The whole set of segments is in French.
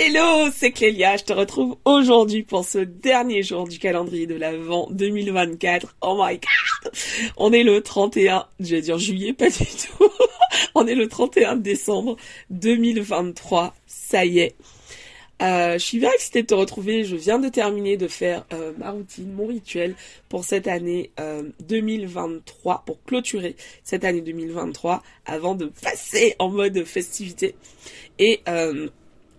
Hello, c'est Clélia, je te retrouve aujourd'hui pour ce dernier jour du calendrier de l'Avent 2024. Oh my god On est le 31, je vais dire juillet, pas du tout. On est le 31 décembre 2023, ça y est. Euh, je suis bien excitée de te retrouver. Je viens de terminer de faire euh, ma routine, mon rituel pour cette année 2023, euh, pour clôturer cette année 2023 avant de passer en mode festivité. Et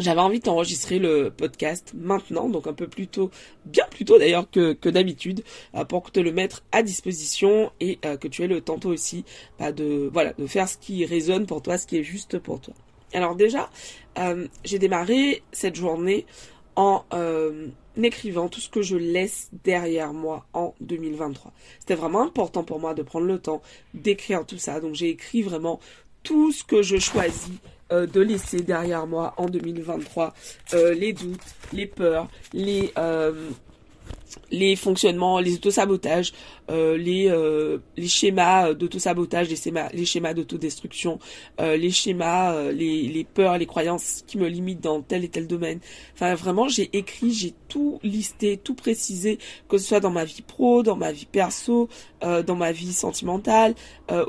j'avais envie d'enregistrer le podcast maintenant, donc un peu plus tôt, bien plus tôt d'ailleurs que, d'habitude, euh, pour te le mettre à disposition et euh, que tu aies le temps toi aussi bah, de voilà de faire ce qui résonne pour toi, ce qui est juste pour toi. Alors déjà, euh, j'ai démarré cette journée en écrivant tout ce que je laisse derrière moi en 2023. C'était vraiment important pour moi de prendre le temps d'écrire tout ça, donc j'ai écrit vraiment tout ce que je choisis euh, de laisser derrière moi en 2023 euh, les doutes, les peurs, les euh, les fonctionnements, les autosabotages, euh, les les schémas d'autosabotage, les schémas les schémas d'autodestruction, les schémas, les, les peurs, les croyances qui me limitent dans tel et tel domaine. Enfin vraiment, j'ai écrit, j'ai tout listé, tout précisé, que ce soit dans ma vie pro, dans ma vie perso, dans ma vie sentimentale,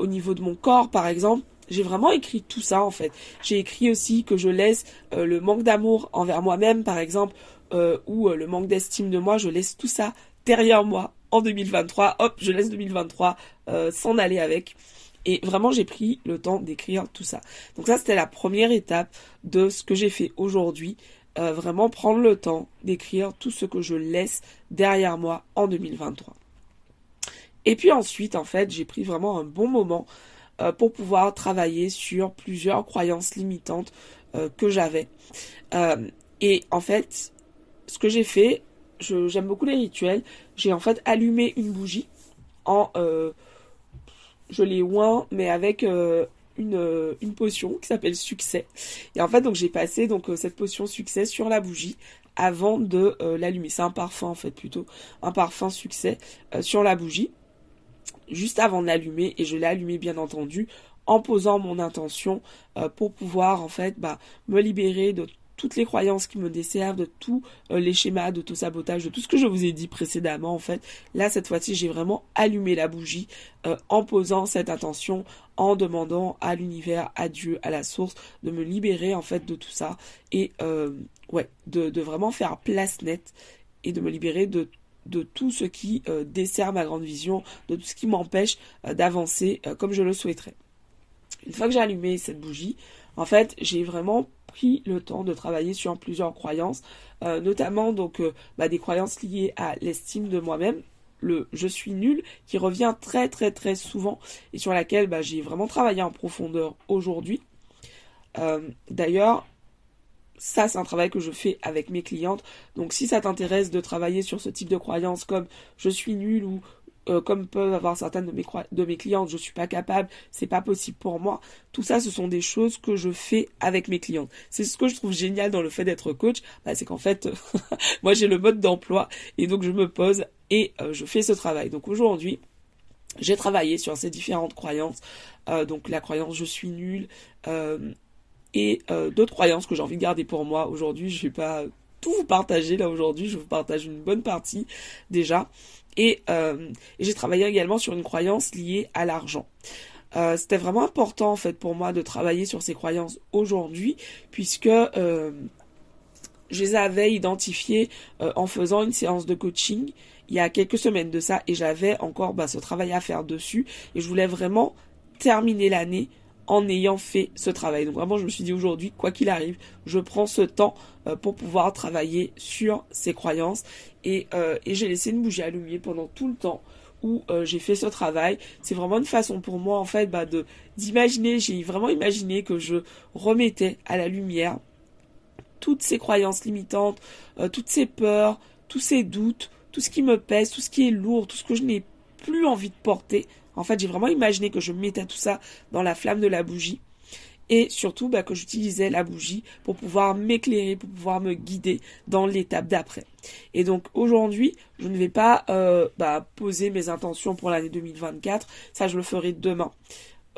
au niveau de mon corps par exemple j'ai vraiment écrit tout ça en fait. J'ai écrit aussi que je laisse euh, le manque d'amour envers moi-même par exemple euh, ou euh, le manque d'estime de moi, je laisse tout ça derrière moi en 2023. Hop, je laisse 2023 s'en aller avec. Et vraiment, j'ai pris le temps d'écrire tout ça. Donc ça, c'était la première étape de ce que j'ai fait aujourd'hui. vraiment prendre le temps d'écrire tout ce que je laisse derrière moi en 2023. Et puis ensuite, en fait, j'ai pris vraiment un bon moment pour pouvoir travailler sur plusieurs croyances limitantes euh, que j'avais. Euh, et en fait, ce que j'ai fait, j'aime beaucoup les rituels. J'ai en fait allumé une bougie en, je l'ai oint, mais avec une, une potion qui s'appelle succès. Et en fait, donc j'ai passé donc cette potion succès sur la bougie avant de l'allumer. C'est un parfum en fait plutôt, un parfum succès sur la bougie juste avant de l'allumer et je l'ai allumé bien entendu en posant mon intention euh, pour pouvoir en fait bah, me libérer de toutes les croyances qui me desservent, de tous euh, les schémas d'auto-sabotage, de tout ce que je vous ai dit précédemment en fait. Là cette fois-ci j'ai vraiment allumé la bougie euh, en posant cette intention, en demandant à l'univers, à Dieu, à la source de me libérer en fait de tout ça et ouais de, de vraiment faire place nette et de me libérer de de tout ce qui euh, dessert ma grande vision, de tout ce qui m'empêche euh, d'avancer euh, comme je le souhaiterais. Une fois que j'ai allumé cette bougie, en fait, j'ai vraiment pris le temps de travailler sur plusieurs croyances, notamment donc bah, des croyances liées à l'estime de moi-même, le je suis nul qui revient très très très souvent et sur laquelle bah, j'ai vraiment travaillé en profondeur aujourd'hui. D'ailleurs, ça, c'est un travail que je fais avec mes clientes. Donc, si ça t'intéresse de travailler sur ce type de croyances comme je suis nul ou euh, comme peuvent avoir certaines de mes, clientes, je suis pas capable, c'est pas possible pour moi. Tout ça, ce sont des choses que je fais avec mes clientes. C'est ce que je trouve génial dans le fait d'être coach, bah, c'est qu'en fait, moi j'ai le mode d'emploi et donc je me pose et euh, je fais ce travail. Donc aujourd'hui, j'ai travaillé sur ces différentes croyances. Euh, donc la croyance je suis nul, et euh, d'autres croyances que j'ai envie de garder pour moi. Aujourd'hui, je vais pas tout vous partager là aujourd'hui, je vous partage une bonne partie déjà. Et, euh, j'ai travaillé également sur une croyance liée à l'argent. Euh, c'était vraiment important en fait pour moi de travailler sur ces croyances aujourd'hui puisque je les avais identifiées en faisant une séance de coaching il y a quelques semaines de ça et j'avais encore bah, ce travail à faire dessus et je voulais vraiment terminer l'année en ayant fait ce travail. Donc vraiment, je me suis dit aujourd'hui, quoi qu'il arrive, je prends ce temps euh, pour pouvoir travailler sur ces croyances. Et, euh, et j'ai laissé une bougie allumée pendant tout le temps où euh, j'ai fait ce travail. C'est vraiment une façon pour moi, en fait, bah, d'imaginer, j'ai vraiment imaginé que je remettais à la lumière toutes ces croyances limitantes, toutes ces peurs, tous ces doutes, tout ce qui me pèse, tout ce qui est lourd, tout ce que je n'ai plus envie de porter en fait, j'ai vraiment imaginé que je mettais tout ça dans la flamme de la bougie et surtout bah, que j'utilisais la bougie pour pouvoir m'éclairer, pour pouvoir me guider dans l'étape d'après. Et donc aujourd'hui, je ne vais pas euh, bah, poser mes intentions pour l'année 2024, ça je le ferai demain.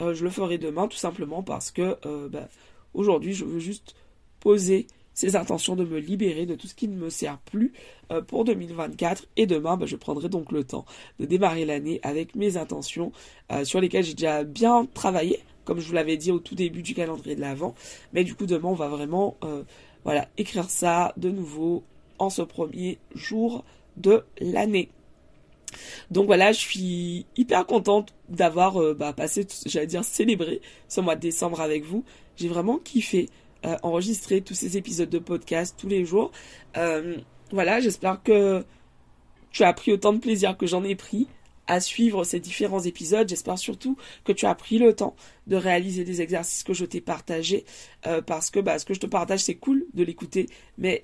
Euh, je le ferai demain tout simplement parce que euh, bah, aujourd'hui je veux juste poser ces intentions de me libérer de tout ce qui ne me sert plus euh, pour 2024. Et demain, bah, je prendrai donc le temps de démarrer l'année avec mes intentions euh, sur lesquelles j'ai déjà bien travaillé, comme je vous l'avais dit au tout début du calendrier de l'Avent. Mais du coup, demain, on va vraiment euh, voilà, écrire ça de nouveau en ce premier jour de l'année. Donc voilà, je suis hyper contente d'avoir bah, passé, j'allais dire célébré ce mois de décembre avec vous. J'ai vraiment kiffé. Euh, enregistrer tous ces épisodes de podcast tous les jours. Euh, voilà, j'espère que tu as pris autant de plaisir que j'en ai pris à suivre ces différents épisodes. J'espère surtout que tu as pris le temps de réaliser des exercices que je t'ai partagés euh, parce que bah, ce que je te partage c'est cool de l'écouter mais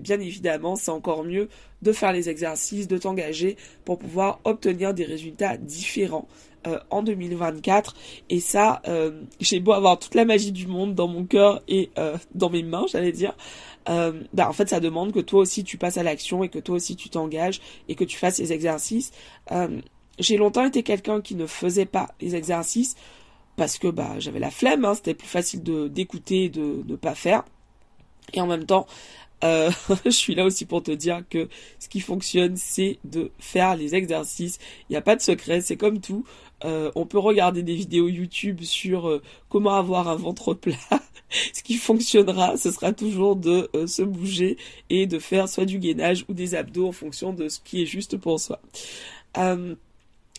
bien évidemment c'est encore mieux de faire les exercices, de t'engager pour pouvoir obtenir des résultats différents euh, en 2024. Et ça, euh, j'ai beau avoir toute la magie du monde dans mon cœur et euh, dans mes mains, j'allais dire. bah en fait, ça demande que toi aussi tu passes à l'action et que toi aussi tu t'engages et que tu fasses les exercices. j'ai longtemps été quelqu'un qui ne faisait pas les exercices parce que bah j'avais la flemme, hein, c'était plus facile d'écouter et de ne pas faire. Et en même temps, euh, je suis là aussi pour te dire que ce qui fonctionne, c'est de faire les exercices. Il n'y a pas de secret, c'est comme tout. Euh, on peut regarder des vidéos YouTube sur euh, comment avoir un ventre plat. ce qui fonctionnera, ce sera toujours de se bouger et de faire soit du gainage ou des abdos en fonction de ce qui est juste pour soi.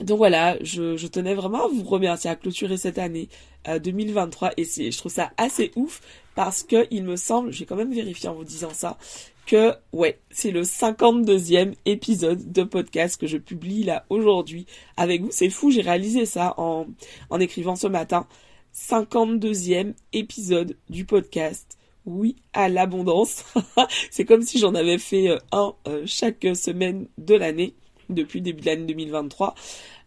Donc voilà, je, tenais vraiment à vous remercier à clôturer cette année 2023 et je trouve ça assez ouf parce que il me semble, j'ai quand même vérifié en vous disant ça, que ouais, c'est le 52e épisode de podcast que je publie là aujourd'hui avec vous. C'est fou, j'ai réalisé ça en, en écrivant ce matin. 52e épisode du podcast. Oui, à l'abondance. c'est comme si j'en avais fait euh, un euh, chaque semaine de l'année depuis début de l'année 2023.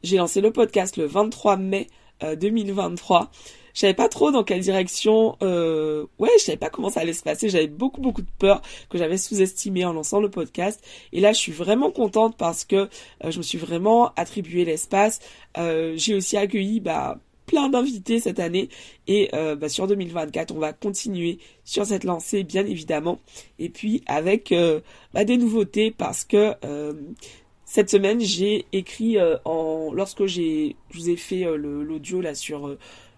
J'ai lancé le podcast le 23 mai 2023. Euh, je savais pas trop dans quelle direction. Euh, ouais, je savais pas comment ça allait se passer. J'avais beaucoup beaucoup de peur que j'avais sous-estimé en lançant le podcast. Et là, je suis vraiment contente parce que euh, je me suis vraiment attribué l'espace. J'ai aussi accueilli bah plein d'invités cette année et bah, sur 2024 on va continuer sur cette lancée bien évidemment et puis avec bah, des nouveautés parce que cette semaine j'ai écrit en lorsque j'ai je vous ai fait l'audio là sur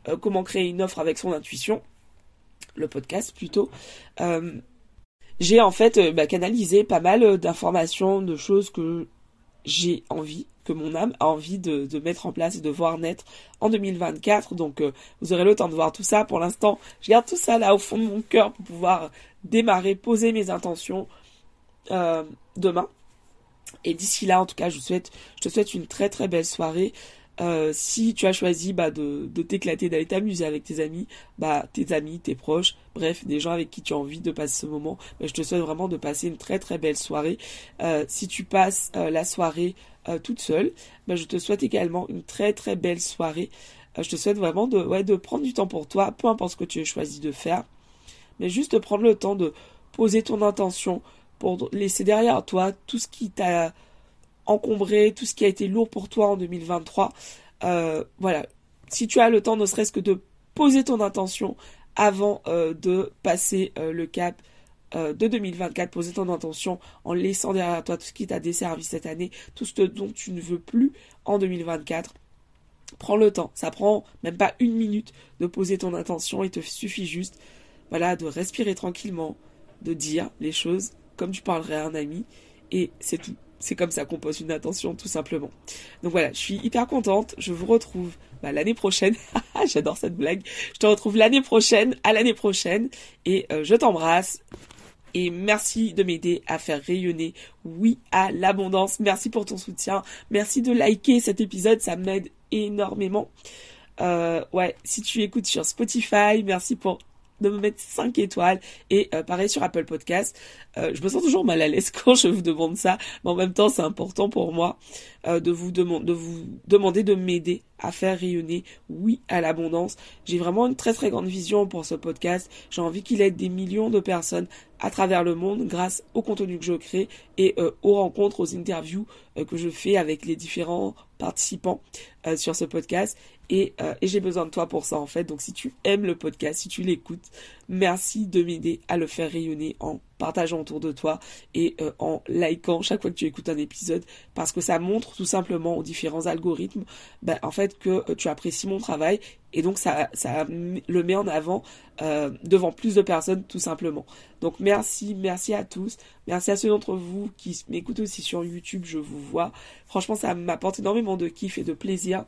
euh, comment créer une offre avec son intuition, le podcast plutôt. Euh, j'ai en fait euh, bah, canalisé pas mal d'informations, de choses que j'ai envie, que mon âme a envie de, mettre en place et de voir naître en 2024. Donc vous aurez le temps de voir tout ça. Pour l'instant, je garde tout ça là au fond de mon cœur pour pouvoir démarrer, poser mes intentions demain. Et d'ici là, en tout cas, je, souhaite, te souhaite une très très belle soirée. Euh, si tu as choisi bah, de, t'éclater, d'aller t'amuser avec tes amis, bah, tes amis, tes proches, bref, des gens avec qui tu as envie de passer ce moment, bah, je te souhaite vraiment de passer une très très belle soirée. Euh, si tu passes euh, la soirée toute seule, je te souhaite également une très très belle soirée. je te souhaite vraiment de, de prendre du temps pour toi, peu importe ce que tu as choisi de faire, mais juste de prendre le temps de poser ton intention pour laisser derrière toi tout ce qui t'a encombrer tout ce qui a été lourd pour toi en 2023. Euh, voilà, si tu as le temps, ne serait-ce que de poser ton intention avant euh, de passer euh, le cap de 2024, poser ton intention en laissant derrière toi tout ce qui t'a desservi cette année, tout ce dont tu ne veux plus en 2024. Prends le temps, ça prend même pas une minute de poser ton intention, il te suffit juste voilà, de respirer tranquillement, de dire les choses comme tu parlerais à un ami, et c'est tout c'est comme ça qu'on pose une attention tout simplement. Donc voilà, je suis hyper contente. Je vous retrouve bah, l'année prochaine. J'adore cette blague. Je te retrouve l'année prochaine, à l'année prochaine. Et euh, je t'embrasse. Et merci de m'aider à faire rayonner oui à l'abondance. Merci pour ton soutien. Merci de liker cet épisode. Ça m'aide énormément. Euh, ouais, si tu écoutes sur Spotify, merci pour de me mettre 5 étoiles et euh, pareil sur Apple Podcast. Euh, je me sens toujours mal à l'aise quand je vous demande ça, mais en même temps c'est important pour moi euh, de vous de vous demander de m'aider à faire rayonner oui à l'abondance. J'ai vraiment une très très grande vision pour ce podcast. J'ai envie qu'il aide des millions de personnes à travers le monde grâce au contenu que je crée et aux rencontres, aux interviews que je fais avec les différents participants sur ce podcast. Et, euh, et j'ai besoin de toi pour ça en fait. Donc si tu aimes le podcast, si tu l'écoutes, merci de m'aider à le faire rayonner en partageant autour de toi et euh, en likant chaque fois que tu écoutes un épisode parce que ça montre tout simplement aux différents algorithmes ben, en fait que euh, tu apprécies mon travail et donc ça, ça le met en avant devant plus de personnes tout simplement. Donc merci, merci à tous, merci à ceux d'entre vous qui m'écoutent aussi sur YouTube, je vous vois. Franchement ça m'apporte énormément de kiff et de plaisir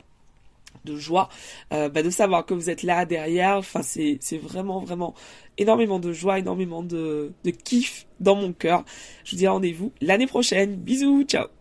de joie euh, bah, de savoir que vous êtes là derrière. Enfin c'est c'est vraiment vraiment énormément de joie énormément de de kiff dans mon cœur. Je vous dis rendez-vous l'année prochaine. Bisous ciao